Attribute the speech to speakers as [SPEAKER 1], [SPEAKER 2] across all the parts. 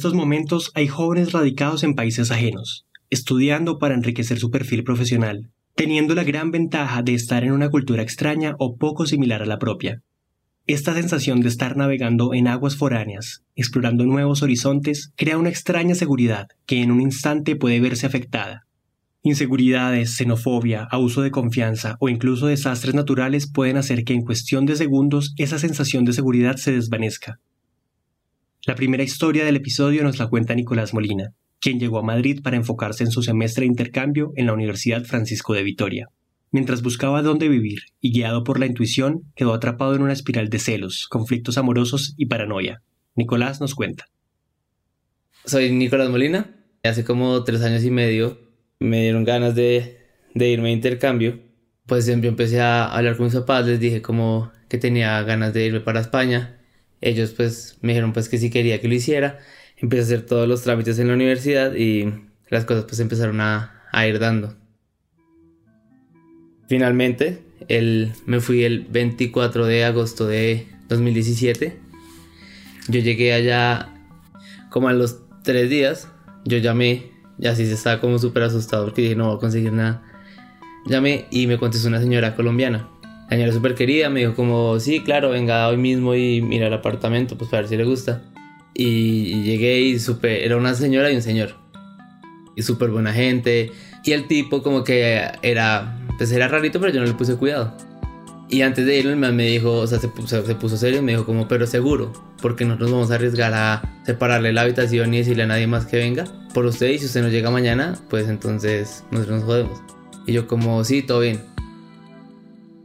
[SPEAKER 1] Estos momentos hay jóvenes radicados en países ajenos, estudiando para enriquecer su perfil profesional, teniendo la gran ventaja de estar en una cultura extraña o poco similar a la propia. Esta sensación de estar navegando en aguas foráneas, explorando nuevos horizontes, crea una extraña seguridad que en un instante puede verse afectada. Inseguridades, xenofobia, abuso de confianza o incluso desastres naturales pueden hacer que en cuestión de segundos esa sensación de seguridad se desvanezca la primera historia del episodio nos la cuenta Nicolás Molina, quien llegó a Madrid para enfocarse en su semestre de intercambio en la Universidad Francisco de Vitoria. Mientras buscaba dónde vivir y guiado por la intuición, quedó atrapado en una espiral de celos, conflictos amorosos y paranoia. Nicolás nos cuenta.
[SPEAKER 2] Soy Nicolás Molina. Hace como tres años y medio me dieron ganas de, de irme a intercambio. Pues siempre empecé a hablar con mis papás, les dije como que tenía ganas de irme para España ellos pues me dijeron pues que si quería que lo hiciera. Empecé a hacer todos los trámites en la universidad y las cosas pues empezaron a, ir dando. Finalmente, el, me fui el 24 de agosto de 2017. Yo llegué allá como a los tres días. Yo llamé, y así se estaba como súper asustado porque dije no voy a conseguir nada. Llamé y me contestó una señora colombiana la señora súper querida me dijo como, sí, claro, venga hoy mismo y mira el apartamento, pues para ver si le gusta. Y, llegué y supe, era una señora y un señor. Y súper buena gente. Y el tipo como que era, pues era rarito, pero yo no le puse cuidado. Y antes de ir el me dijo, o sea, se puso, se puso serio y me dijo como, pero seguro, porque no nos vamos a arriesgar a separarle la habitación y decirle a nadie más que venga por usted y si usted no llega mañana, pues entonces nosotros nos jodemos. Y yo como, sí, todo bien.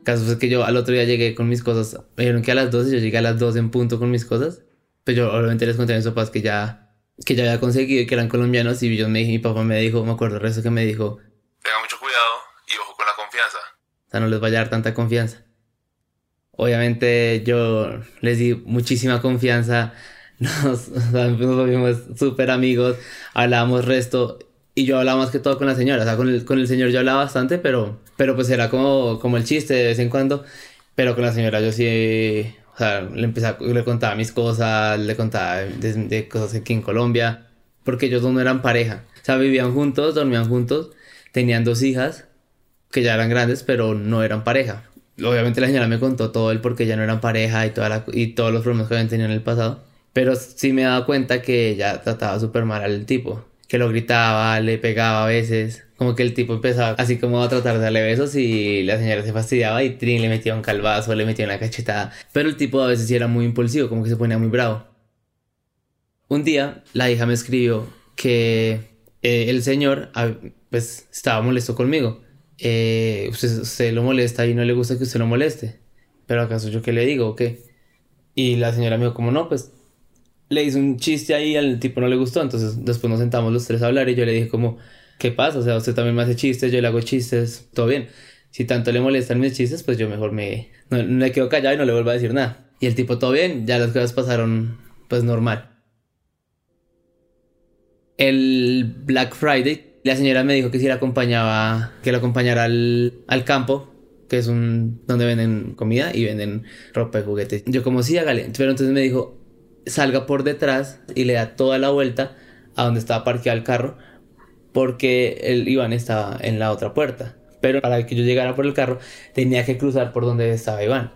[SPEAKER 2] Caso es que yo al otro día llegué con mis cosas. Me dijeron que a las 12, yo llegué a las 12 en punto con mis cosas. Pero yo obviamente les conté a mis papás que ya, que ya había conseguido y que eran colombianos. Y yo me, mi papá me dijo, me acuerdo el resto que me dijo:
[SPEAKER 3] Tenga mucho cuidado y ojo con la confianza.
[SPEAKER 2] O sea, no les vaya a dar tanta confianza. Obviamente yo les di muchísima confianza. Nos, nos volvimos súper amigos. Hablábamos resto. Y yo hablaba más que todo con la señora, o sea, con el, con el señor yo hablaba bastante, pero, pero pues era como, como el chiste de vez en cuando. Pero con la señora yo sí, o sea, le, empecé le contaba mis cosas, le contaba de, cosas aquí en Colombia, porque ellos no eran pareja. O sea, vivían juntos, dormían juntos, tenían dos hijas, que ya eran grandes, pero no eran pareja. Obviamente la señora me contó todo el por qué ya no eran pareja y, toda y todos los problemas que habían tenido en el pasado. Pero sí me daba cuenta que ella trataba súper mal al tipo que lo gritaba, le pegaba a veces. Como que el tipo empezaba así como a tratar de darle besos y la señora se fastidiaba y Trin le metía un calvazo, le metía una cachetada. Pero el tipo a veces sí era muy impulsivo, como que se ponía muy bravo. Un día la hija me escribió que eh, el señor ah, pues estaba molesto conmigo. Eh, usted, usted, lo molesta y no le gusta que usted lo moleste. Pero acaso yo qué le digo o qué? Y la señora me dijo como no, pues le hizo un chiste ahí, al tipo no le gustó, entonces después nos sentamos los tres a hablar y yo le dije como, ¿qué pasa? O sea, usted también me hace chistes, yo le hago chistes, todo bien. Si tanto le molestan mis chistes, pues yo mejor me, no, me quedo callado y no le vuelvo a decir nada. Y el tipo, todo bien, ya las cosas pasaron pues normal. El Black Friday, la señora me dijo que si la acompañaba, que la acompañara al, al campo, que es un donde venden comida y venden ropa y juguetes. Yo como sí, hágale. Pero entonces me dijo, salga por detrás y le da toda la vuelta a donde estaba parqueado el carro porque el Iván estaba en la otra puerta. Pero para que yo llegara por el carro tenía que cruzar por donde estaba Iván.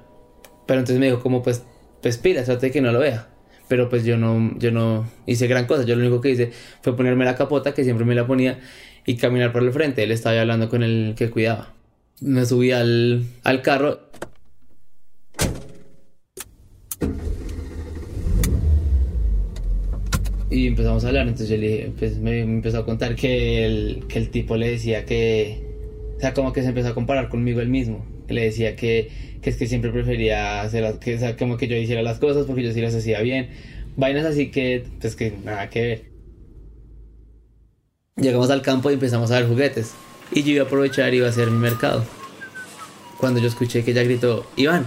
[SPEAKER 2] Pero entonces me dijo como pues, pues pila, trate de que no lo vea. Pero pues yo no, yo no hice gran cosa. Yo lo único que hice fue ponerme la capota, que siempre me la ponía, y caminar por el frente. Él estaba hablando con el que cuidaba. Me subí al, al carro y empezamos a hablar. Entonces yo le dije, pues me, empezó a contar que el, que el tipo le decía que, o sea, como que se empezó a comparar conmigo él mismo. Le decía que, que es que siempre prefería hacer que, sea, como que yo hiciera las cosas porque yo sí las hacía bien. Vainas así que, pues que nada que ver. Llegamos al campo y empezamos a ver juguetes. Y yo iba a aprovechar y iba a hacer mi mercado. Cuando yo escuché que ella gritó, Iván.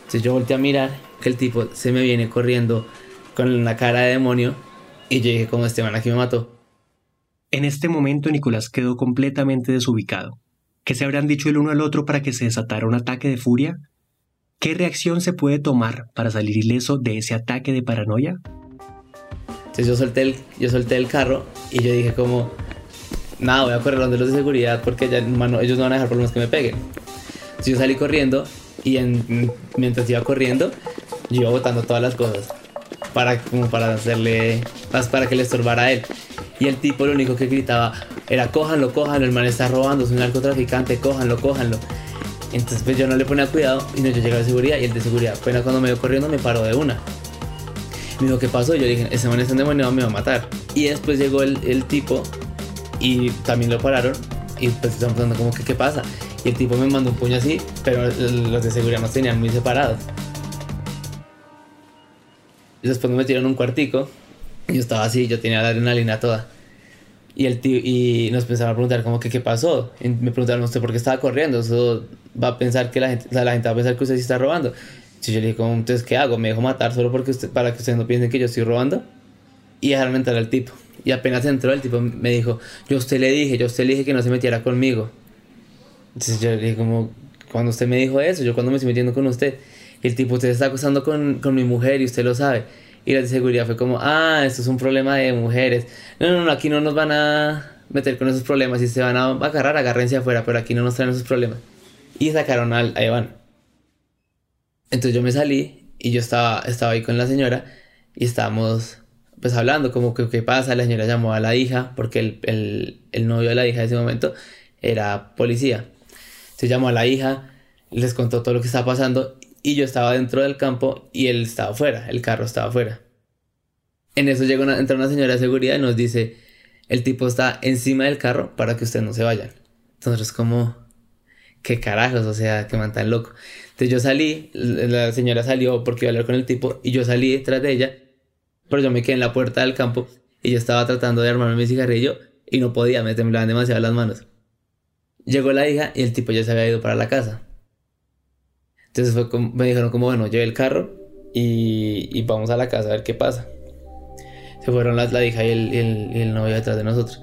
[SPEAKER 2] Entonces yo volteé a mirar que el tipo se me viene corriendo con una cara de demonio. Y yo dije, como este man aquí me mató.
[SPEAKER 1] En este momento Nicolás quedó completamente desubicado. ¿Qué se habrán dicho el uno al otro para que se desatara un ataque de furia? ¿Qué reacción se puede tomar para salir ileso de ese ataque de paranoia?
[SPEAKER 2] Entonces yo solté el, yo solté el carro y yo dije como, nada, voy a correr donde los de seguridad porque ya, mano, ellos no van a dejar problemas que me peguen. Entonces yo salí corriendo y en, mientras iba corriendo, yo iba botando todas las cosas para, como para hacerle, para que le estorbara a él. Y el tipo lo único que gritaba era, cójanlo, cójanlo, el man está robando, es un narcotraficante, cójanlo, cójanlo. Entonces pues yo no le ponía cuidado y no yo llegaba de seguridad y el de seguridad apenas cuando me vio corriendo me paró de una. Me dijo, ¿qué pasó? Yo dije, ese man está endemoniado, me va a matar. Y después llegó el, el tipo y también lo pararon y pues estaban preguntando como que qué pasa. Y el tipo me mandó un puño así, pero los de seguridad nos tenían muy separados. Y después me metieron un cuartico. Y yo estaba así, yo tenía la adrenalina toda. Y, el tío, y nos empezaron a preguntar como que qué pasó. Y me preguntaron usted por qué estaba corriendo. Eso va a pensar que la gente, o sea, la gente va a pensar que usted sí está robando. Y yo le dije, como, entonces, ¿qué hago? ¿Me dejo matar solo porque usted, para que ustedes no piensen que yo estoy robando? Y dejaron entrar al tipo. Y apenas entró, el tipo me dijo, yo a usted le dije, yo a usted le dije que no se metiera conmigo. Entonces yo le dije como, cuando usted me dijo eso, yo cuando me estoy metiendo con usted. El tipo, usted está acostando con, con mi mujer y usted lo sabe. Y la de seguridad fue como, ah, esto es un problema de mujeres. No, no, no, aquí no nos van a meter con esos problemas. Si se van a agarrar, agárrense afuera, pero aquí no nos traen esos problemas. Y sacaron al, a Iván. Entonces yo me salí y yo estaba, estaba ahí con la señora y estábamos pues hablando como que qué pasa. La señora llamó a la hija porque el, el, el novio de la hija en ese momento era policía. Se llamó a la hija, les contó todo lo que estaba pasando y yo estaba dentro del campo y él estaba afuera, el carro estaba afuera. En eso llega entra una señora de seguridad y nos dice, el tipo está encima del carro para que ustedes no se vayan. Entonces como, qué carajos, o sea, que man tan loco. Entonces yo salí, la señora salió porque iba a hablar con el tipo y yo salí detrás de ella, pero yo me quedé en la puerta del campo y yo estaba tratando de armarme mi cigarrillo y no podía, me temblaban demasiado las manos. Llegó la hija y el tipo ya se había ido para la casa. Entonces fue como, me dijeron como, bueno, lleve el carro y, y, vamos a la casa a ver qué pasa. Se fueron la, la hija y el, el, el, novio detrás de nosotros.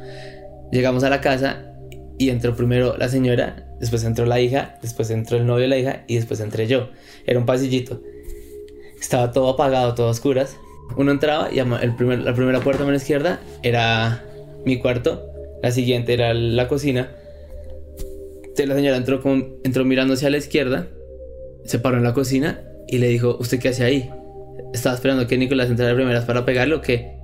[SPEAKER 2] Llegamos a la casa y entró primero la señora, después entró la hija, después entró el novio de la hija y después entré yo. Era un pasillito. Estaba todo apagado, todo a oscuras. Uno entraba y el primer, la primera puerta a la izquierda era mi cuarto, la siguiente era la cocina. Entonces la señora entró, con, entró mirando hacia la izquierda se paró en la cocina y le dijo, ¿usted qué hace ahí? Estaba esperando que Nicolás entrara de primeras para pegarlo qué?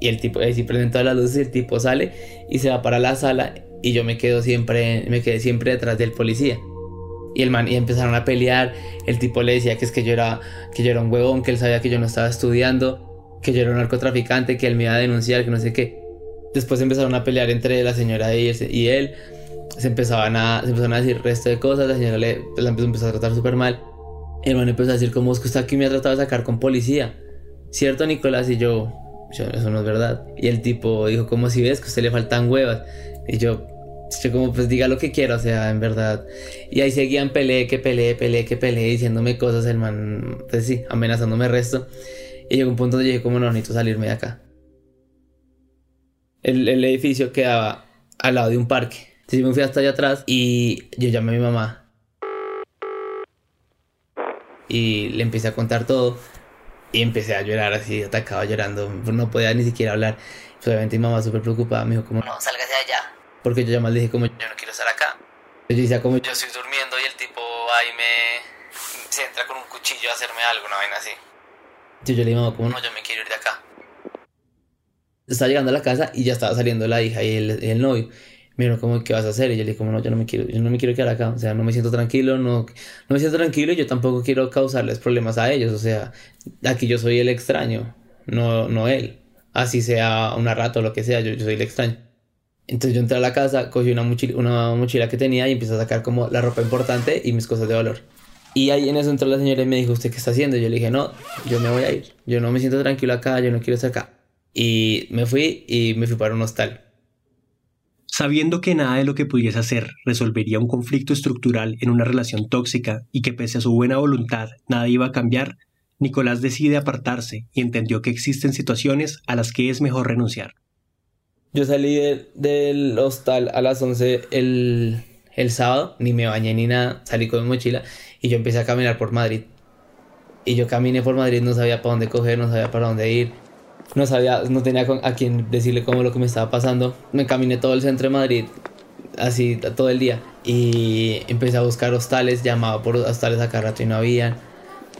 [SPEAKER 2] Y el tipo, ahí sí prenden todas las luces el tipo sale y se va para la sala y yo me quedo siempre, me quedé siempre detrás del policía. Y el man, y empezaron a pelear, el tipo le decía que es que yo era, que yo era un huevón, que él sabía que yo no estaba estudiando, que yo era un narcotraficante, que él me iba a denunciar, que no sé qué. Después empezaron a pelear entre la señora y él se empezaban a, se empezaron a decir resto de cosas, la señora le, la empezó, a tratar súper mal. El man empezó a decir como es que usted aquí me ha tratado de sacar con policía. ¿Cierto, Nicolás? Y yo, yo, eso no es verdad. Y el tipo dijo, como si ves que a usted le faltan huevas. Y yo, yo como pues diga lo que quiera, o sea, en verdad. Y ahí seguían peleé, que peleé, peleé, que peleé, diciéndome cosas, el man, pues sí, amenazándome resto. Y llegó un punto donde dije, como no, necesito salirme de acá. El, el edificio quedaba al lado de un parque. Yo me fui hasta allá atrás y yo llamé a mi mamá. Y le empecé a contar todo. Y empecé a llorar así, atacado llorando. No podía ni siquiera hablar. Obviamente mi mamá súper preocupada me dijo como, no, sálgase de allá. Porque yo ya más le dije como, yo no quiero estar acá. Yo decía como, yo estoy durmiendo y el tipo ahí me... Se entra con un cuchillo a hacerme algo, una vaina así. Yo, le dije, como, no, yo me quiero ir de acá. Estaba llegando a la casa y ya estaba saliendo la hija y el novio dijeron, ¿cómo qué vas a hacer? Y yo le dije, como no, yo no me quiero, yo no me quiero quedar acá, o sea, no me siento tranquilo, no, no me siento tranquilo y yo tampoco quiero causarles problemas a ellos, o sea, aquí yo soy el extraño, no, no él. así sea una rata o lo que sea, yo, yo soy el extraño. Entonces yo entré a la casa, cogí una mochila, una mochila que tenía y empecé a sacar como la ropa importante y mis cosas de valor. Y ahí en eso entró la señora y me dijo, ¿usted qué está haciendo? Y yo le dije, no, yo me voy a ir. Yo no me siento tranquilo acá, yo no quiero estar acá. Y me fui y me fui para un hostal.
[SPEAKER 1] Sabiendo que nada de lo que pudiese hacer resolvería un conflicto estructural en una relación tóxica y que pese a su buena voluntad nada iba a cambiar, Nicolás decide apartarse y entendió que existen situaciones a las que es mejor renunciar.
[SPEAKER 2] Yo salí del hostal a las 11 el, el sábado, ni me bañé ni nada, salí con mi mochila y yo empecé a caminar por Madrid. Y yo caminé por Madrid, no sabía para dónde coger, no sabía para dónde ir, no sabía, no tenía a quien decirle cómo lo que me estaba pasando. Me caminé todo el centro de Madrid, así todo el día, y empecé a buscar hostales, llamaba por hostales a cada rato y no había.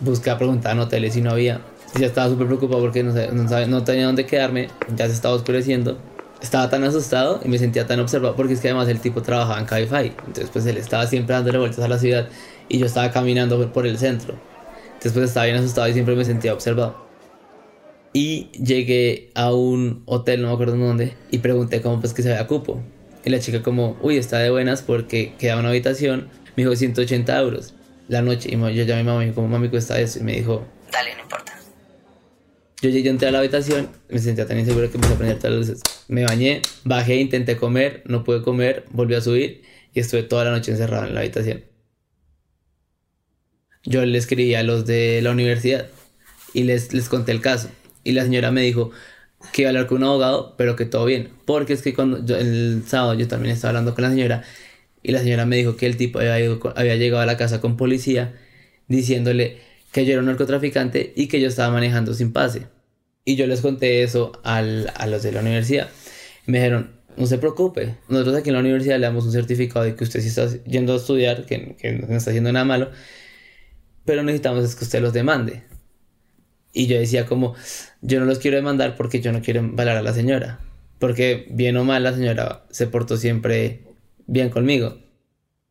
[SPEAKER 2] Busqué a preguntar en hoteles y no había. Ya estaba súper preocupado porque no, no, no tenía dónde quedarme, ya se estaba oscureciendo estaba tan asustado y me sentía tan observado porque es que además el tipo trabajaba en Cabify. Entonces pues él estaba siempre dándole vueltas a la ciudad y yo estaba caminando por el centro. Entonces pues estaba bien asustado y siempre me sentía observado. Y llegué a un hotel, no me acuerdo dónde, y pregunté cómo pues que se había cupo. Y la chica como, uy, está de buenas porque queda una habitación. Me dijo 180 euros la noche. Y yo llamé a mi mamá y me dijo, ¿cómo mami cuesta eso? Y me dijo, dale, no importa. Yo llegué, entré a la habitación, me sentía tan inseguro que empecé a prender todas las luces. Me bañé, bajé, intenté comer, no pude comer, volví a subir y estuve toda la noche encerrado en la habitación. Yo le escribí a los de la universidad y les, les conté el caso. Y la señora me dijo que iba a hablar con un abogado, pero que todo bien. Porque es que cuando yo, el sábado yo también estaba hablando con la señora y la señora me dijo que el tipo había, había llegado a la casa con policía diciéndole que yo era un narcotraficante y que yo estaba manejando sin pase. Y yo les conté eso al, a los de la universidad. Me dijeron, no se preocupe, nosotros aquí en la universidad le damos un certificado de que usted sí está yendo a estudiar, que, que no está haciendo nada malo, pero necesitamos es que usted los demande. Y yo decía como, yo no los quiero demandar porque yo no quiero embalar a la señora. Porque bien o mal la señora se portó siempre bien conmigo.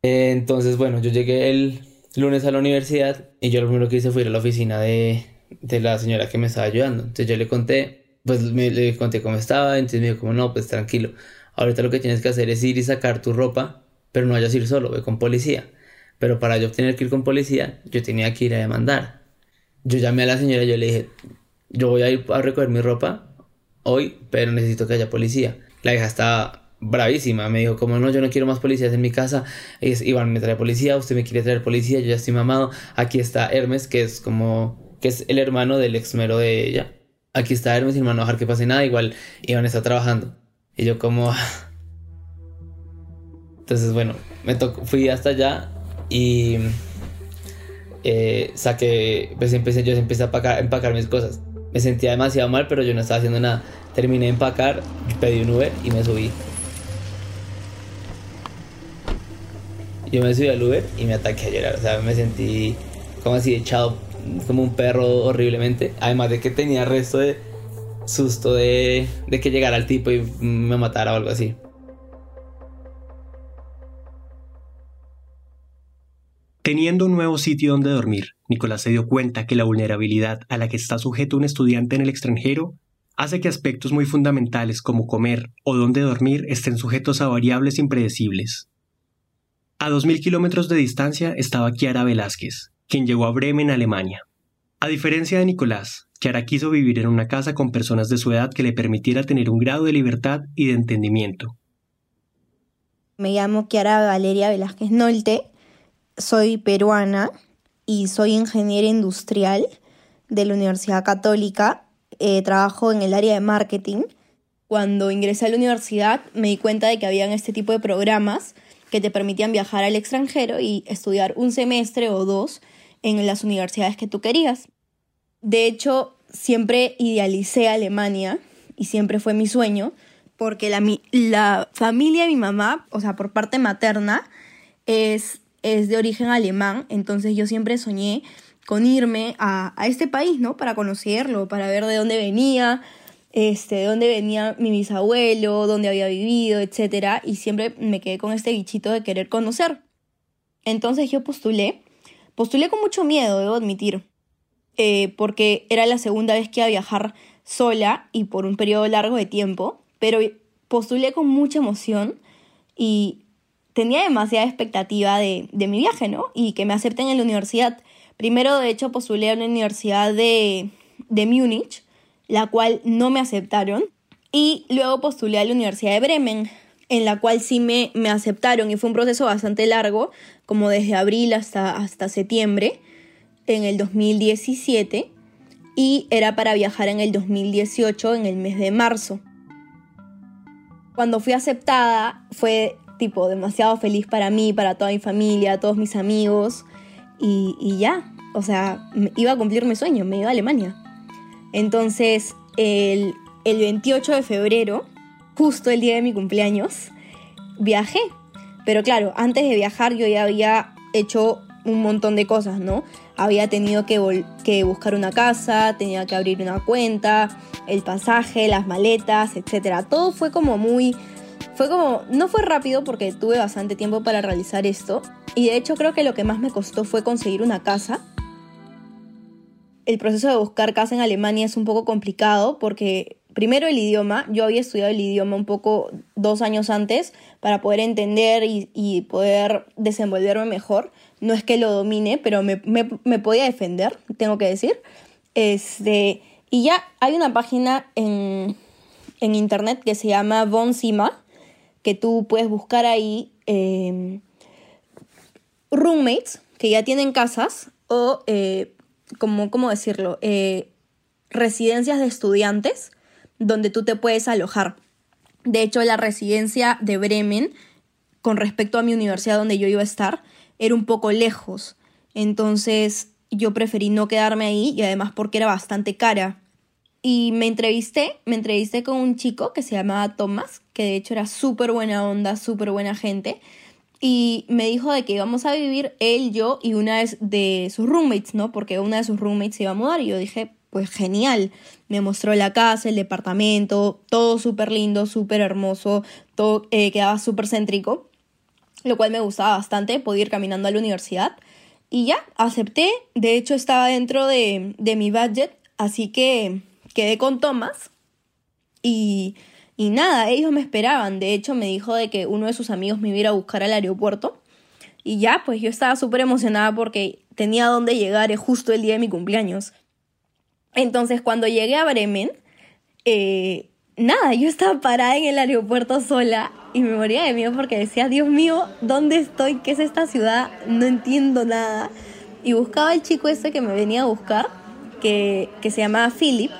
[SPEAKER 2] Entonces, bueno, yo llegué el lunes a la universidad y yo lo primero que hice fue ir a la oficina de, de la señora que me estaba ayudando. Entonces yo le conté, pues me, le conté cómo estaba, entonces me dijo como no, pues tranquilo. Ahorita lo que tienes que hacer es ir y sacar tu ropa, pero no vayas a ir solo, ve con policía. Pero para yo tener que ir con policía, yo tenía que ir a demandar. Yo llamé a la señora y yo le dije, yo voy a ir a recoger mi ropa hoy, pero necesito que haya policía. La hija estaba bravísima. Me dijo, como no, yo no quiero más policías en mi casa. Es, Iván me trae policía, usted me quiere traer policía, yo ya estoy mamado. Aquí está Hermes, que es como, que es el hermano del exmero de ella. Aquí está Hermes, y no dejar que pase nada, igual Iván está trabajando. Y yo como... Entonces, bueno, me tocó, fui hasta allá y eh, saqué, pues empecé, yo empecé a empacar, mis cosas. Me sentía demasiado mal, pero yo no estaba haciendo nada. Terminé de empacar, pedí un Uber y me subí. yo me subí al Uber y me ataqué a llorar. O sea, me sentí como así echado como un perro horriblemente. Además de que tenía resto de susto de, de que llegara el tipo y me matara o algo así.
[SPEAKER 1] Teniendo un nuevo sitio donde dormir, Nicolás se dio cuenta que la vulnerabilidad a la que está sujeto un estudiante en el extranjero hace que aspectos muy fundamentales como comer o dónde dormir estén sujetos a variables impredecibles. A 2.000 kilómetros de distancia estaba Kiara Velázquez, quien llegó a Bremen, Alemania. A diferencia de Nicolás, Kiara quiso vivir en una casa con personas de su edad que le permitiera tener un grado de libertad y de entendimiento.
[SPEAKER 4] Me llamo Kiara Valeria Velázquez Nolte, soy peruana y soy ingeniera industrial de la Universidad Católica. Eh, trabajo en el área de marketing. Cuando ingresé a la universidad me di cuenta de que habían este tipo de programas que te permitían viajar al extranjero y estudiar un semestre o dos en las universidades que tú querías. De hecho, siempre idealicé Alemania y siempre fue mi sueño, porque la, la familia de mi mamá, o sea, por parte materna, es, es de origen alemán, entonces yo siempre soñé con irme a, a este país, ¿no? Para conocerlo, para ver de dónde venía, este, de dónde venía mi bisabuelo, dónde había vivido, etc. Y siempre me quedé con este bichito de querer conocer. Entonces yo postulé, postulé con mucho miedo, debo admitir, eh, porque era la segunda vez que iba a viajar sola y por un periodo largo de tiempo, pero postulé con mucha emoción y tenía demasiada expectativa de, mi viaje, ¿no? Y que me acepten en la universidad. Primero, de hecho, postulé a una universidad de, Múnich, la cual no me aceptaron. Y luego postulé a la Universidad de Bremen, en la cual sí me, me aceptaron y fue un proceso bastante largo, como desde abril hasta, hasta septiembre en el 2017 y era para viajar en el 2018 en el mes de marzo. Cuando fui aceptada fue tipo demasiado feliz para mí, para toda mi familia, todos mis amigos y, y ya, o sea, iba a cumplir mi sueño, me iba a Alemania. Entonces el, el 28 de febrero justo el día de mi cumpleaños, viajé. Pero claro, antes de viajar yo ya había hecho un montón de cosas, ¿no? Había tenido que, que buscar una casa, tenía que abrir una cuenta, el pasaje, las maletas, etc. Todo fue como muy... Fue como... No fue rápido porque tuve bastante tiempo para realizar esto. Y de hecho creo que lo que más me costó fue conseguir una casa. El proceso de buscar casa en Alemania es un poco complicado porque primero el idioma, yo había estudiado el idioma un poco dos años antes para poder entender y, poder desenvolverme mejor. No es que lo domine, pero me, podía defender, tengo que decir. Este, y ya hay una página en, internet que se llama Bonsima, que tú puedes buscar ahí em, roommates que ya tienen casas o, eh, como, ¿cómo decirlo? Eh, residencias de estudiantes donde tú te puedes alojar. De hecho, la residencia de Bremen, con respecto a mi universidad donde yo iba a estar, era un poco lejos. Entonces yo preferí no quedarme ahí y además porque era bastante cara. Y me entrevisté, me entrevisté con un chico que se llamaba Thomas, que de hecho era súper buena onda, súper buena gente. Y me dijo de que íbamos a vivir él, yo y una de sus roommates, ¿no? Porque una de sus roommates se iba a mudar y yo dije, pues genial. Me mostró la casa, el departamento, todo súper lindo, súper hermoso, todo eh, quedaba súper céntrico, lo cual me gustaba bastante, podía ir caminando a la universidad. Y ya, acepté, de hecho estaba dentro de, de mi budget, así que quedé con Thomas y, y nada, ellos me esperaban, de hecho me dijo de que uno de sus amigos me iba a buscar al aeropuerto. Y ya, pues yo estaba súper emocionada porque tenía dónde llegar justo el día de mi cumpleaños. Entonces, cuando llegué a Bremen, eh, nada, yo estaba parada en el aeropuerto sola y me moría de miedo porque decía, Dios mío, ¿dónde estoy? ¿Qué es esta ciudad? No entiendo nada. Y buscaba al chico ese que me venía a buscar, que, que se llamaba Philip.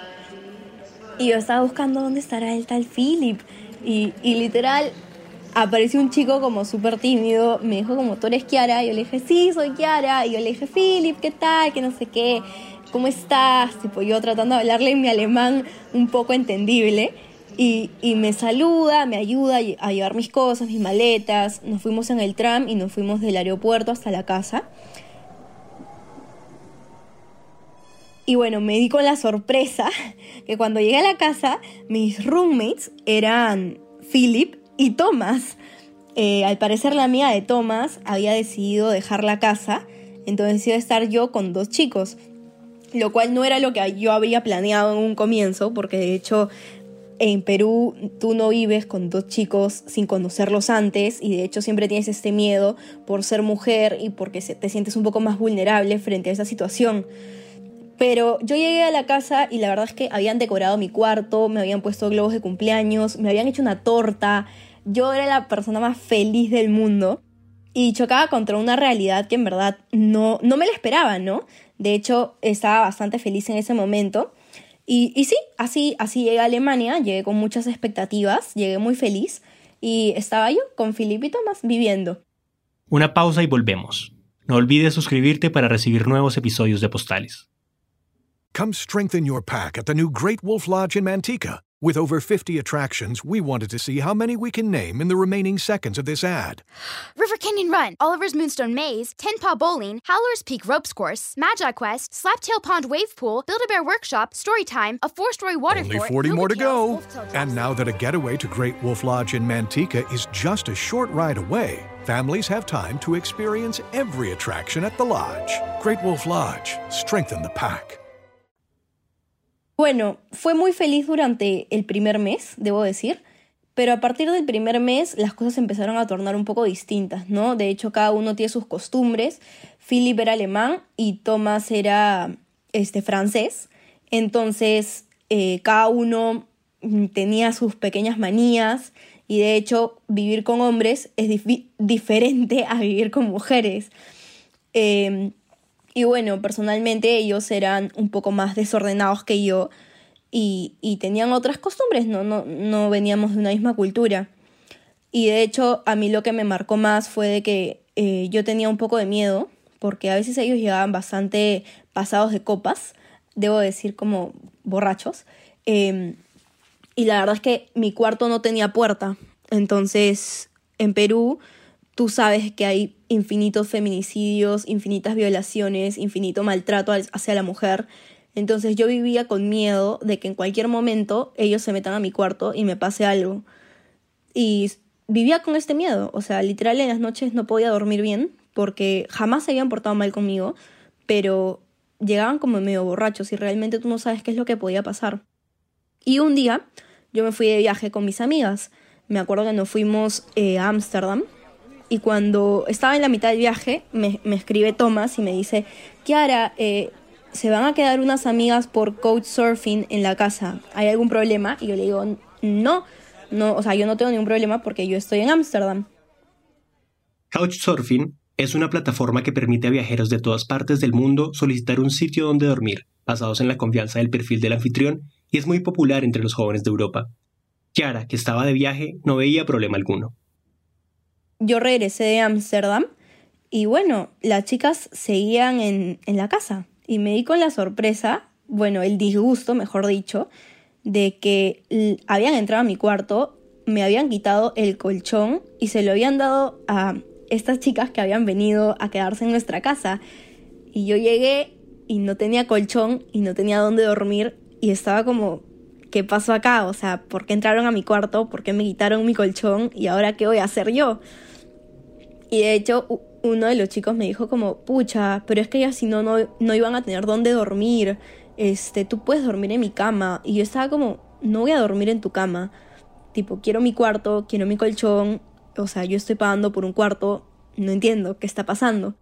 [SPEAKER 4] Y yo estaba buscando dónde estará el tal Philip. Y, y literal, apareció un chico como súper tímido, me dijo como, ¿tú eres Kiara? Y yo le dije, sí, soy Kiara. Y yo le dije, Philip, ¿qué tal? Que no sé qué. ¿cómo estás? Tipo, yo tratando de hablarle en mi alemán un poco entendible. Y, me saluda, me ayuda a llevar mis cosas, mis maletas. Nos fuimos en el tram y nos fuimos del aeropuerto hasta la casa. Y bueno, me di con la sorpresa que cuando llegué a la casa, mis roommates eran Philip y Thomas. Eh, al parecer la amiga de Thomas había decidido dejar la casa, entonces iba a estar yo con dos chicos lo cual no era lo que yo había planeado en un comienzo, porque de hecho en Perú tú no vives con dos chicos sin conocerlos antes y de hecho siempre tienes este miedo por ser mujer y porque te sientes un poco más vulnerable frente a esa situación. Pero yo llegué a la casa y la verdad es que habían decorado mi cuarto, me habían puesto globos de cumpleaños, me habían hecho una torta. Yo era la persona más feliz del mundo y chocaba contra una realidad que en verdad no, no me la esperaba, ¿no? De hecho, estaba bastante feliz en ese momento. Y, y sí, así, así llegué a Alemania, llegué con muchas expectativas, llegué muy feliz y estaba yo con Filip y Tomás viviendo.
[SPEAKER 1] Una pausa y volvemos. No olvides suscribirte para recibir nuevos episodios de Postales.
[SPEAKER 5] Come strengthen your pack at the new Great Wolf Lodge in Manteca. With over 50 attractions, we wanted to see how many we can name in the remaining seconds of this ad.
[SPEAKER 6] River Canyon Run, Oliver's Moonstone Maze, Ten Paw Bowling, Howler's Peak Ropes Course, Magi Quest, Slaptail Pond Wave Pool, Build-A-Bear Workshop, Storytime, a four-story water
[SPEAKER 5] Only
[SPEAKER 6] fort,
[SPEAKER 5] 40 more to go. And now that a getaway to Great Wolf Lodge in Manteca is just a short ride away, families have time to experience every attraction at the lodge. Great Wolf Lodge, strengthen the pack.
[SPEAKER 4] Bueno, fue muy feliz durante el primer mes, debo decir, pero a partir del primer mes las cosas empezaron a tornar un poco distintas, ¿no? De hecho, cada uno tiene sus costumbres. Philip era alemán y Thomas era este, francés. Entonces, eh, cada uno tenía sus pequeñas manías y de hecho vivir con hombres es diferente a vivir con mujeres. Em, y bueno, personalmente ellos eran un poco más desordenados que yo y, tenían otras costumbres, ¿no? No, no veníamos de una misma cultura. Y de hecho a mí lo que me marcó más fue de que eh, yo tenía un poco de miedo porque a veces ellos llegaban bastante pasados de copas, debo decir como borrachos. Em, y la verdad es que mi cuarto no tenía puerta. Entonces, en Perú, tú sabes que hay infinitos feminicidios, infinitas violaciones, infinito maltrato hacia la mujer. Entonces yo vivía con miedo de que en cualquier momento ellos se metan a mi cuarto y me pase algo. Y vivía con este miedo. O sea, literal en las noches no podía dormir bien porque jamás se habían portado mal conmigo, pero llegaban como medio borrachos y realmente tú no sabes qué es lo que podía pasar. Y un día yo me fui de viaje con mis amigas. Me acuerdo que nos fuimos eh, a Ámsterdam y cuando estaba en la mitad del viaje me, escribe Thomas y me dice, Kiara, eh, se van a quedar unas amigas por Couchsurfing en la casa. ¿Hay algún problema? Y yo le digo, no, no, o sea, yo no tengo ningún problema porque yo estoy en Ámsterdam.
[SPEAKER 1] Couchsurfing es una plataforma que permite a viajeros de todas partes del mundo solicitar un sitio donde dormir, basados en la confianza del perfil del anfitrión y es muy popular entre los jóvenes de Europa. Kiara, que estaba de viaje, no veía problema alguno.
[SPEAKER 4] Yo regresé de Ámsterdam y bueno, las chicas seguían en, en la casa y me di con la sorpresa, bueno, el disgusto, mejor dicho, de que habían entrado a mi cuarto, me habían quitado el colchón y se lo habían dado a estas chicas que habían venido a quedarse en nuestra casa. Y yo llegué y no tenía colchón y no tenía dónde dormir y estaba como, ¿qué pasó acá? O sea, ¿por qué entraron a mi cuarto? ¿Por qué me quitaron mi colchón? ¿Y ahora qué voy a hacer yo? Y de hecho, uno de los chicos me dijo como, pucha, pero es que ya si no, no, iban a tener dónde dormir. Este, tú puedes dormir en mi cama. Y yo estaba como, no voy a dormir en tu cama. Tipo, quiero mi cuarto, quiero mi colchón. O sea, yo estoy pagando por un cuarto. No entiendo qué está pasando.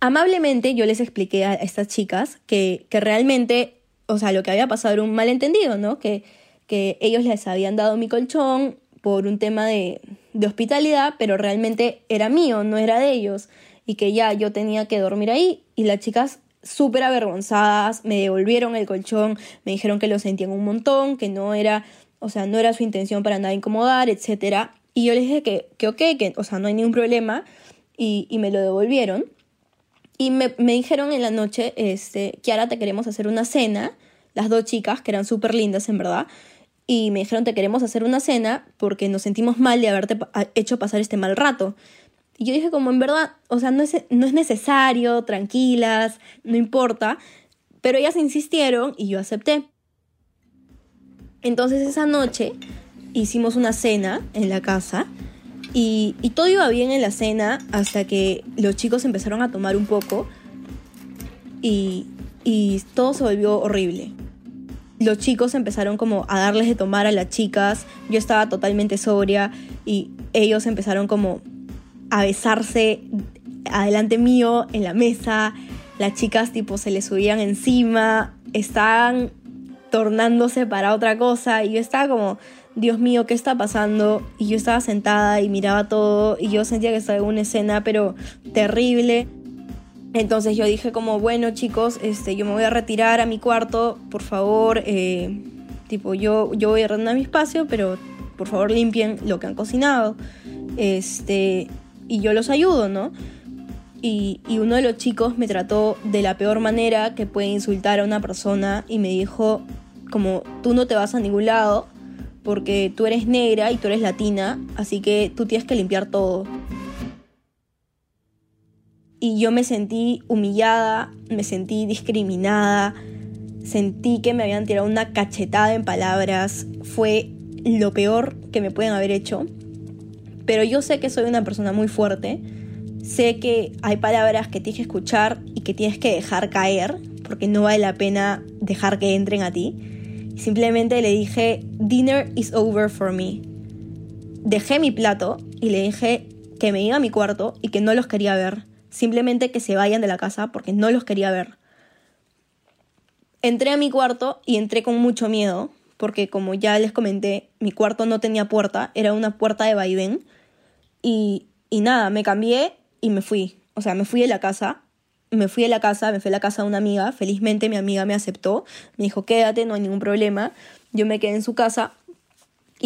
[SPEAKER 4] Amablemente yo les expliqué a estas chicas que, que realmente, o sea, lo que había pasado era un malentendido, ¿no? Que, que ellos les habían dado mi colchón por un tema de, hospitalidad, pero realmente era mío, no era de ellos. Y que ya yo tenía que dormir ahí. Y las chicas súper avergonzadas me devolvieron el colchón, me dijeron que lo sentían un montón, que no era, o sea, no era su intención para nada incomodar, etc. Y yo les dije que, que ok, que, o sea, no hay ningún problema. Y, me lo devolvieron. Y me, dijeron en la noche, este, Kiara, te queremos hacer una cena, las dos chicas, que eran súper lindas en verdad, y me dijeron, te queremos hacer una cena porque nos sentimos mal de haberte hecho pasar este mal rato. Y yo dije como, en verdad, o sea, no es, no es necesario, tranquilas, no importa, pero ellas insistieron y yo acepté. Entonces esa noche hicimos una cena en la casa y, todo iba bien en la cena hasta que los chicos empezaron a tomar un poco y, y todo se volvió horrible. Los chicos empezaron como a darles de tomar a las chicas, yo estaba totalmente sobria y ellos empezaron como a besarse adelante mío en la mesa, las chicas tipo se les subían encima, estaban tornándose para otra cosa y yo estaba como, Dios mío, ¿qué está pasando? Y yo estaba sentada y miraba todo y yo sentía que estaba en una escena pero terrible. Entonces yo dije como, bueno chicos, este, yo me voy a retirar a mi cuarto, por favor, eh, tipo, yo, yo voy a rendir mi espacio, pero por favor limpien lo que han cocinado. Este, y yo los ayudo, ¿no? Y, y, uno de los chicos me trató de la peor manera que puede insultar a una persona y me dijo como tú no te vas a ningún lado porque tú eres negra y tú eres latina, así que tú tienes que limpiar todo. Y yo me sentí humillada, me sentí discriminada, sentí que me habían tirado una cachetada en palabras, fue lo peor que me pueden haber hecho. Pero yo sé que soy una persona muy fuerte, sé que hay palabras que tienes que escuchar y que tienes que dejar caer, porque no vale la pena dejar que entren a ti. Simplemente le dije, dinner is over for me. Dejé mi plato y le dije que me iba a mi cuarto y que no los quería ver. Simplemente que se vayan de la casa porque no los quería ver. Entré a mi cuarto y entré con mucho miedo porque como ya les comenté, mi cuarto no tenía puerta, era una puerta de vaivén. Y, y nada, me cambié y me fui. O sea, me fui de la casa me fui a la casa, me fui a la casa de una amiga, felizmente mi amiga me aceptó, me dijo quédate, no hay ningún problema, yo me quedé en su casa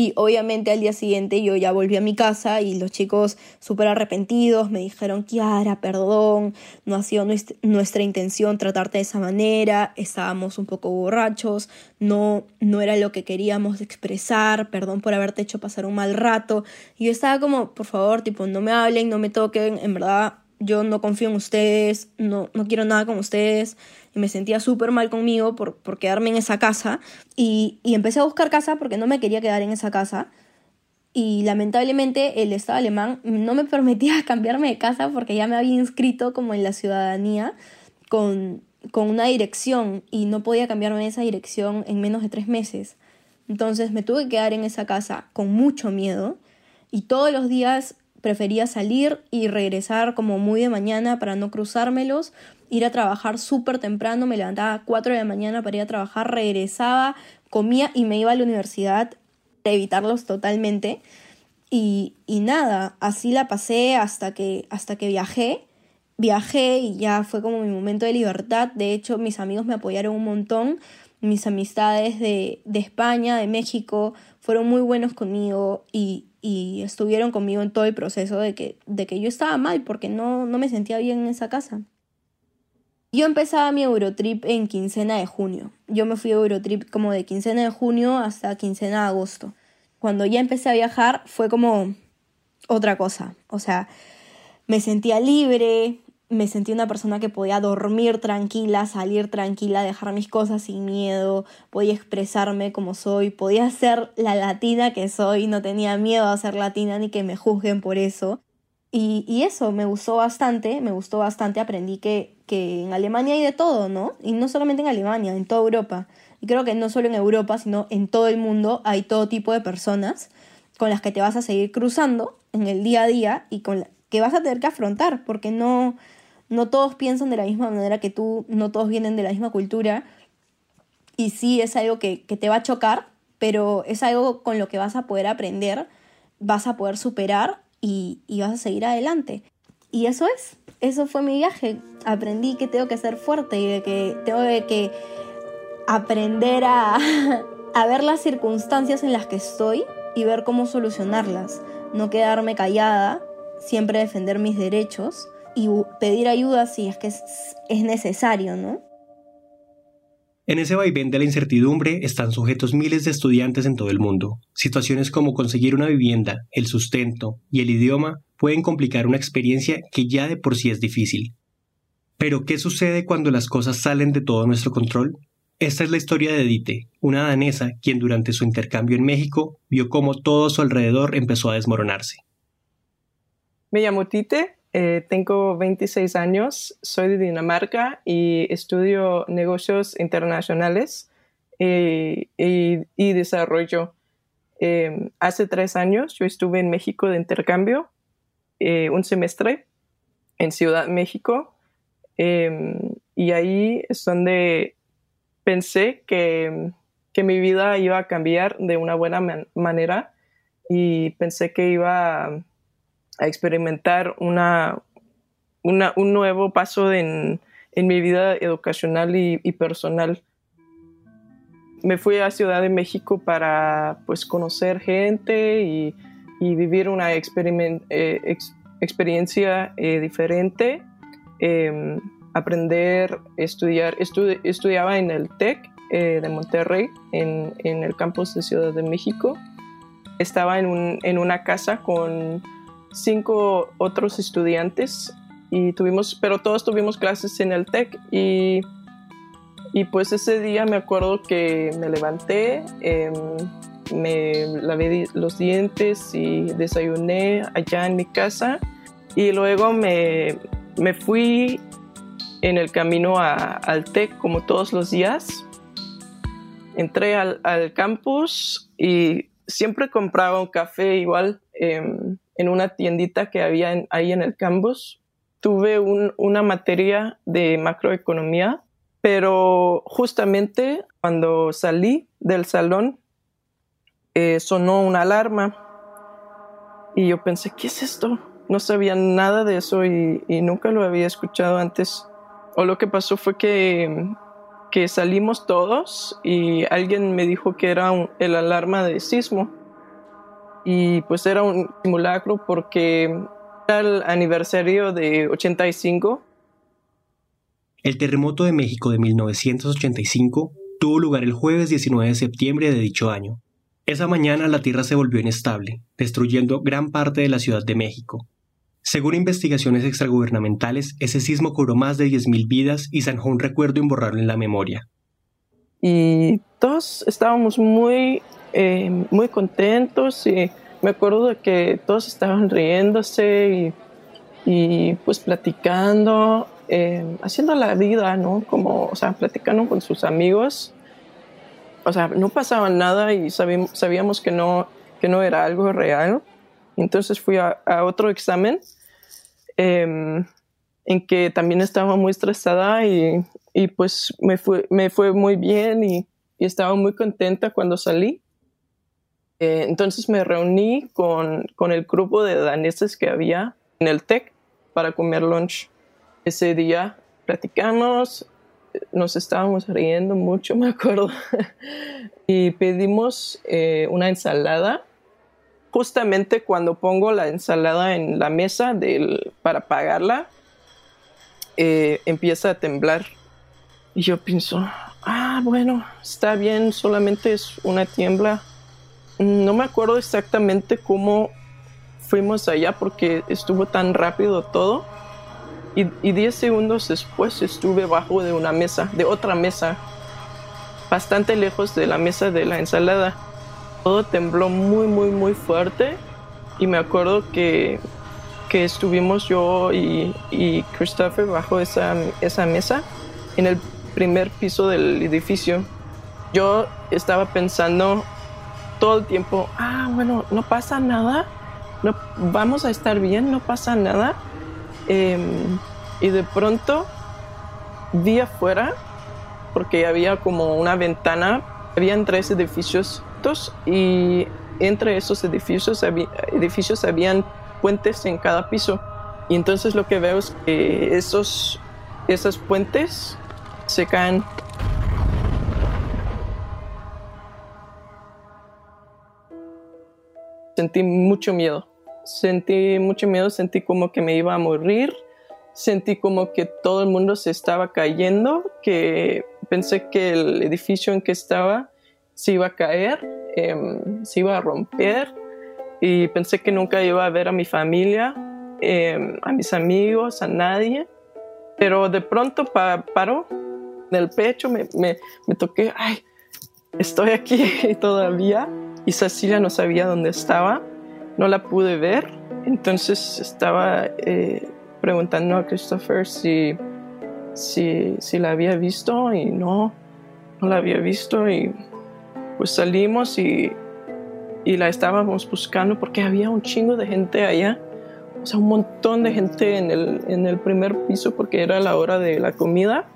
[SPEAKER 4] y obviamente al día siguiente yo ya volví a mi casa y los chicos súper arrepentidos me dijeron, Kiara, perdón, no ha sido nuestra intención tratarte de esa manera, estábamos un poco borrachos, no, no era lo que queríamos expresar, perdón por haberte hecho pasar un mal rato. Y yo estaba como, por favor, tipo, no me hablen, no me toquen, en verdad yo no confío en ustedes, no, no quiero nada con ustedes. Y me sentía súper mal conmigo por, por, quedarme en esa casa. Y, y, empecé a buscar casa porque no me quería quedar en esa casa. Y lamentablemente el Estado alemán no me permitía cambiarme de casa porque ya me había inscrito como en la ciudadanía con, con una dirección y no podía cambiarme esa dirección en menos de tres meses. Entonces me tuve que quedar en esa casa con mucho miedo y todos los días prefería salir y regresar como muy de mañana para no cruzármelos, ir a trabajar súper temprano, me levantaba a 4 de la mañana para ir a trabajar, regresaba, comía y me iba a la universidad, para evitarlos totalmente. Y, y nada, así la pasé hasta que, hasta que viajé. Viajé y ya fue como mi momento de libertad. De hecho, mis amigos me apoyaron un montón. Mis amistades de, de España, de México, fueron muy buenos conmigo y, y estuvieron conmigo en todo el proceso de que, de que yo estaba mal porque no, no me sentía bien en esa casa. Yo empezaba mi Eurotrip en quincena de junio. Yo me fui a Eurotrip como de quincena de junio hasta quincena de agosto. Cuando ya empecé a viajar fue como otra cosa. O sea, me sentía libre, me sentí una persona que podía dormir tranquila, salir tranquila, dejar mis cosas sin miedo, podía expresarme como soy, podía ser la latina que soy, no tenía miedo a ser latina ni que me juzguen por eso. Y, y eso me gustó bastante, me gustó bastante, aprendí que, que en Alemania hay de todo, ¿no? Y no solamente en Alemania, en toda Europa. Y creo que no solo en Europa, sino en todo el mundo hay todo tipo de personas con las que te vas a seguir cruzando en el día a día y con que vas a tener que afrontar, porque no, no todos piensan de la misma manera que tú, no todos vienen de la misma cultura. Y sí es algo que, te va a chocar, pero es algo con lo que vas a poder aprender, vas a poder superar y, vas a seguir adelante. Y eso es, eso fue mi viaje. Aprendí que tengo que ser fuerte y que tengo que aprender a, a ver las circunstancias en las que estoy y ver cómo solucionarlas. No quedarme callada, siempre defender mis derechos y pedir ayuda si es que es, necesario, ¿no?
[SPEAKER 1] En ese vaivén de la incertidumbre están sujetos miles de estudiantes en todo el mundo. Situaciones como conseguir una vivienda, el sustento y el idioma pueden complicar una experiencia que ya de por sí es difícil. Pero, ¿qué sucede cuando las cosas salen de todo nuestro control? Esta es la historia de Dite, una danesa quien durante su intercambio en México vio cómo todo a su alrededor empezó a desmoronarse.
[SPEAKER 7] Me llamo Tite, eh, tengo 26 años, soy de Dinamarca y estudio negocios internacionales eh, y, desarrollo. Em, hace tres años yo estuve en México de intercambio, eh, un semestre en Ciudad México, y ahí es donde pensé que, que, mi vida iba a cambiar de una buena manera y pensé que iba a a experimentar una, un nuevo paso en, mi vida educacional y, personal. Me fui a Ciudad de México para pues, conocer gente y, vivir una eh, experiencia eh, diferente, em, aprender, estudiar. estudiaba en el TEC eh, de Monterrey, en, el campus de Ciudad de México. Estaba en, en una casa con cinco otros estudiantes y tuvimos, pero todos tuvimos clases en el TEC y, y pues ese día me acuerdo que me levanté, em, me lavé los dientes y desayuné allá en mi casa y luego me, me fui en el camino al TEC como todos los días. Entré al, campus y siempre compraba un café igual em, en una tiendita que había ahí en el campus. Tuve una materia de macroeconomía, pero justamente cuando salí del salón eh, sonó una alarma y yo pensé, ¿qué es esto? No sabía nada de eso y, nunca lo había escuchado antes. O lo que pasó fue que, que salimos todos y alguien me dijo que era el alarma de sismo. Y pues era un simulacro porque era el aniversario de 85.
[SPEAKER 1] El terremoto de México de 1985 tuvo lugar el jueves 19 de septiembre de dicho año. Esa mañana la tierra se volvió inestable, destruyendo gran parte de la Ciudad de México. Según investigaciones extragubernamentales, ese sismo cobró más de 10.000 vidas y zanjó un recuerdo imborrable en la memoria.
[SPEAKER 7] Y todos estábamos muy, eh, muy contentos y me acuerdo de que todos estaban riéndose y, pues platicando, eh, haciendo la vida, ¿no? Como, o sea, platicando con sus amigos o sea, no pasaba nada y sabíamos, que, no, que no era algo real. Entonces fui a, otro examen em, en que también estaba muy estresada y, y pues me fue, me fue muy bien y, y estaba muy contenta cuando salí. Eh, entonces me reuní con, con, el grupo de daneses que había en el TEC para comer lunch. Ese día platicamos, nos estábamos riendo mucho, me acuerdo, y pedimos eh, una ensalada. Justamente cuando pongo la ensalada en la mesa del, para pagarla, eh, empieza a temblar. Y yo pienso, ah, bueno, está bien, solamente es una tiembla. No me acuerdo exactamente cómo fuimos allá porque estuvo tan rápido todo y, diez segundos después estuve bajo de una mesa, de otra mesa, bastante lejos de la mesa de la ensalada. Todo tembló muy, muy, muy fuerte y me acuerdo que, que estuvimos yo y, y Christopher bajo esa, esa mesa en el primer piso del edificio. Yo estaba pensando todo el tiempo, ah, bueno, no pasa nada, no, vamos a estar bien, no pasa nada. Em, y de pronto vi afuera, porque había como una ventana, habían tres edificios y entre esos edificios, edificios habían puentes en cada piso. Y entonces lo que veo es que esos, esos puentes se caen. Sentí mucho miedo sentí mucho miedo, sentí como que me iba a morir, sentí como que todo el mundo se estaba cayendo, que pensé que el edificio en que estaba se iba a caer, em, se iba a romper y pensé que nunca iba a ver a mi familia, em, a mis amigos, a nadie. Pero de pronto paró en el pecho, me, me, me toqué, ay, estoy aquí todavía. Y Cecilia no sabía dónde estaba no la pude ver, entonces estaba eh, preguntando a Christopher si, si, si, la había visto y no, no la había visto y pues salimos y, y la estábamos buscando porque había un chingo de gente allá, o sea, un montón de gente en el, en el primer piso porque era la hora de la comida.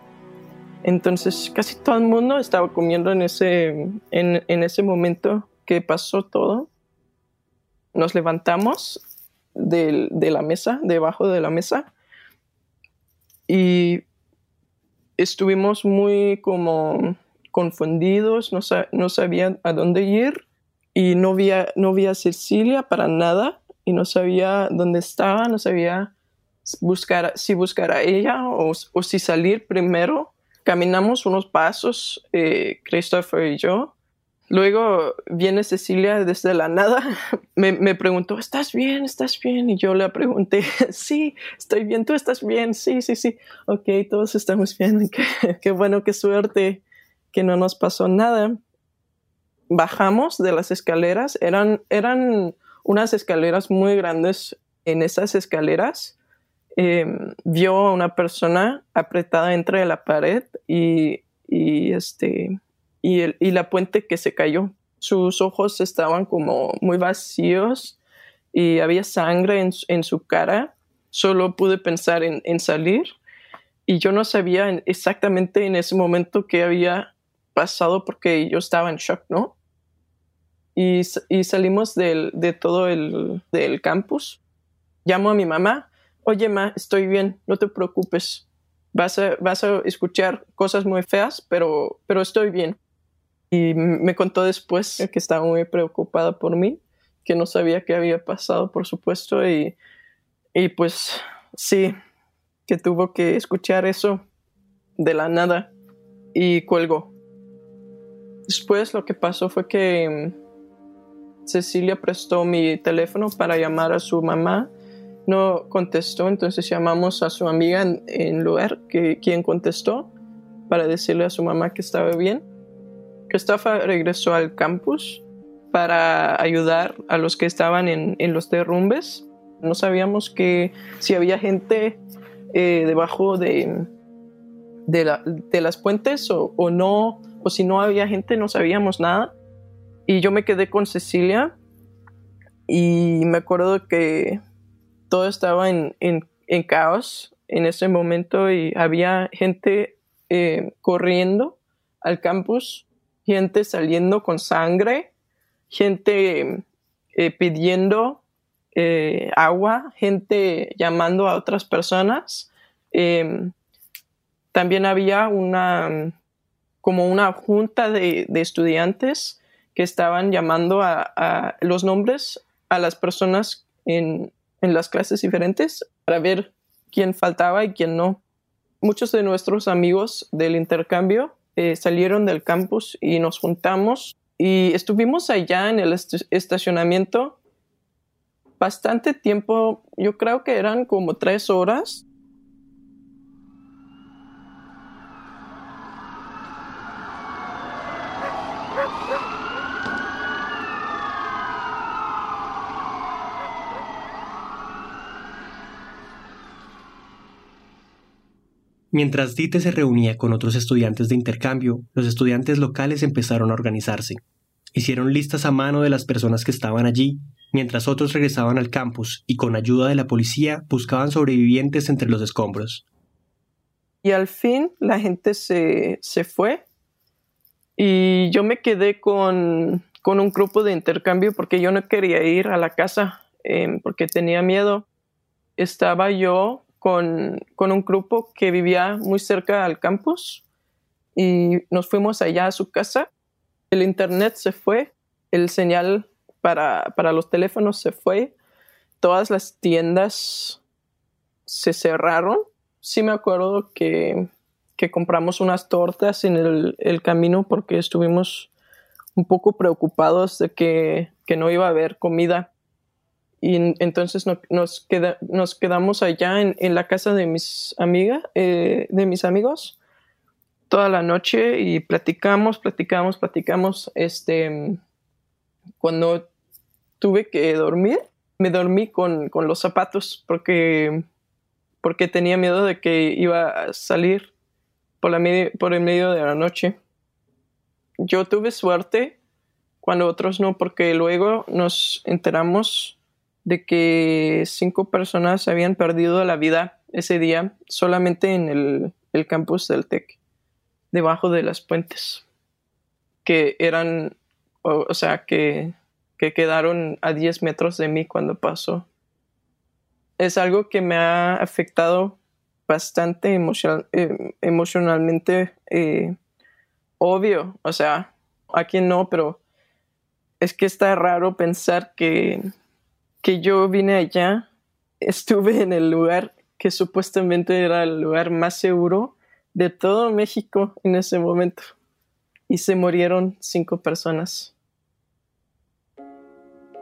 [SPEAKER 7] Entonces casi todo el mundo estaba comiendo en ese, en, en ese momento que pasó todo nos levantamos de, la mesa, debajo de la mesa, y estuvimos muy como confundidos, no, sabían a dónde ir y no vi, a, no vi a Cecilia para nada y no sabía dónde estaba, no sabía buscar, si buscar a ella o, o si salir primero. Caminamos unos pasos, eh, Christopher y yo, Luego viene Cecilia desde la nada, me, preguntó, ¿estás bien? ¿Estás bien? Y yo le pregunté, sí, estoy bien, tú estás bien, sí, sí, sí, ok, todos estamos bien, qué, bueno, qué suerte que no nos pasó nada. Bajamos de las escaleras, eran, eran unas escaleras muy grandes. En esas escaleras em, vio a una persona apretada entre la pared y, y este, y, el, y la puente que se cayó. Sus ojos estaban como muy vacíos y había sangre en, en su cara. Solo pude pensar en, en salir y yo no sabía exactamente en ese momento qué había pasado porque yo estaba en shock, ¿no? Y, y salimos del, de todo el del campus. Llamo a mi mamá, oye, ma, estoy bien, no te preocupes. Vas a, vas a escuchar cosas muy feas, pero, pero estoy bien. Y me contó después que estaba muy preocupada por mí, que no sabía qué había pasado, por supuesto, y, y pues sí, que tuvo que escuchar eso de la nada y colgó. Después lo que pasó fue que mm, Cecilia prestó mi teléfono para llamar a su mamá. No contestó, entonces llamamos a su amiga en, lugar que quien contestó para decirle a su mamá que estaba bien. Christopher regresó al campus para ayudar a los que estaban en, en los derrumbes. No sabíamos que si había gente eh, debajo de, de, las puentes o, no, o si no había gente, no sabíamos nada. Y yo me quedé con Cecilia y me acuerdo que todo estaba en, caos en ese momento y había gente eh, corriendo al campus, gente saliendo con sangre, gente eh, pidiendo eh, agua, gente llamando a otras personas. Em, también había una como una junta de, estudiantes que estaban llamando a, los nombres a las personas en, las clases diferentes para ver quién faltaba y quién no. Muchos de nuestros amigos del intercambio eh, salieron del campus y nos juntamos y estuvimos allá en el estacionamiento bastante tiempo, yo creo que eran como tres horas.
[SPEAKER 1] Mientras Dite se reunía con otros estudiantes de intercambio, los estudiantes locales empezaron a organizarse. Hicieron listas a mano de las personas que estaban allí mientras otros regresaban al campus y con ayuda de la policía buscaban sobrevivientes entre los escombros.
[SPEAKER 7] Y al fin la gente se, fue y yo me quedé con, un grupo de intercambio porque yo no quería ir a la casa em, porque tenía miedo. Estaba yo con, con un grupo que vivía muy cerca al campus y nos fuimos allá a su casa. El internet se fue, el señal para, los teléfonos se fue. Todas las tiendas se cerraron. Sí me acuerdo que, compramos unas tortas en el, camino porque estuvimos un poco preocupados de que, no iba a haber comida. Y entonces nos, nos quedamos allá en, la casa de mis amigas, eh, de mis amigos, toda la noche y platicamos, platicamos, platicamos. Este, cuando tuve que dormir, me dormí con, los zapatos porque, porque tenía miedo de que iba a salir por, la por el medio de la noche. Yo tuve suerte cuando otros no, porque luego nos enteramos de que cinco personas habían perdido la vida ese día solamente en el, campus del TEC, debajo de las puentes, que eran, o sea, que que quedaron a 10 metros de mí cuando pasó. Es algo que me ha afectado bastante eh, emocionalmente, eh, obvio, o sea, aquí no, pero es que está raro pensar que, que yo vine allá, estuve en el lugar que supuestamente era el lugar más seguro de todo México en ese momento y se murieron cinco personas.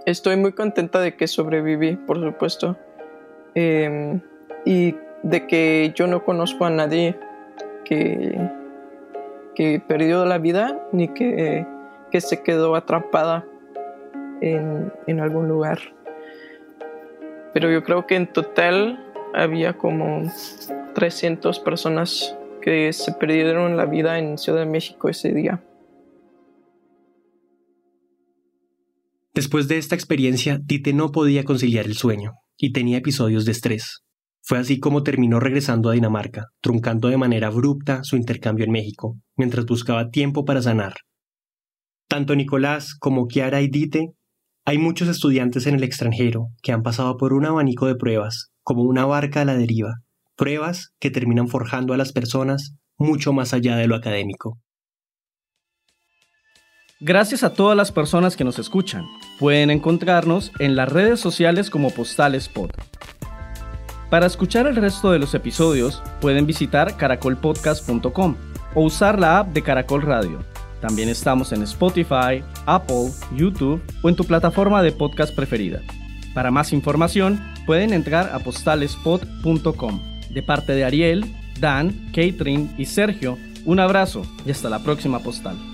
[SPEAKER 7] Estoy muy contenta de que sobreviví, por supuesto. Em, y de que yo no conozco a nadie que, que perdió la vida ni que, que se quedó atrapada en, en, algún lugar. Pero yo creo que en total había como 300 personas que se perdieron la vida en Ciudad de México ese día.
[SPEAKER 1] Después de esta experiencia, Tite no podía conciliar el sueño y tenía episodios de estrés. Fue así como terminó regresando a Dinamarca, truncando de manera abrupta su intercambio en México, mientras buscaba tiempo para sanar. Tanto Nicolás como Kiara y Dite, hay muchos estudiantes en el extranjero que han pasado por un abanico de pruebas, como una barca a la deriva, pruebas que terminan forjando a las personas mucho más allá de lo académico.
[SPEAKER 8] Gracias a todas las personas que nos escuchan. Pueden encontrarnos en las redes sociales como Postales Pod. Para escuchar el resto de los episodios, pueden visitar caracolpodcast.com o usar la app de Caracol Radio. También estamos en Spotify, Apple, YouTube o en tu plataforma de podcast preferida. Para más información, pueden entrar a postalespod.com. De parte de Ariel, Dan, Catherine y Sergio, un abrazo y hasta la próxima postal.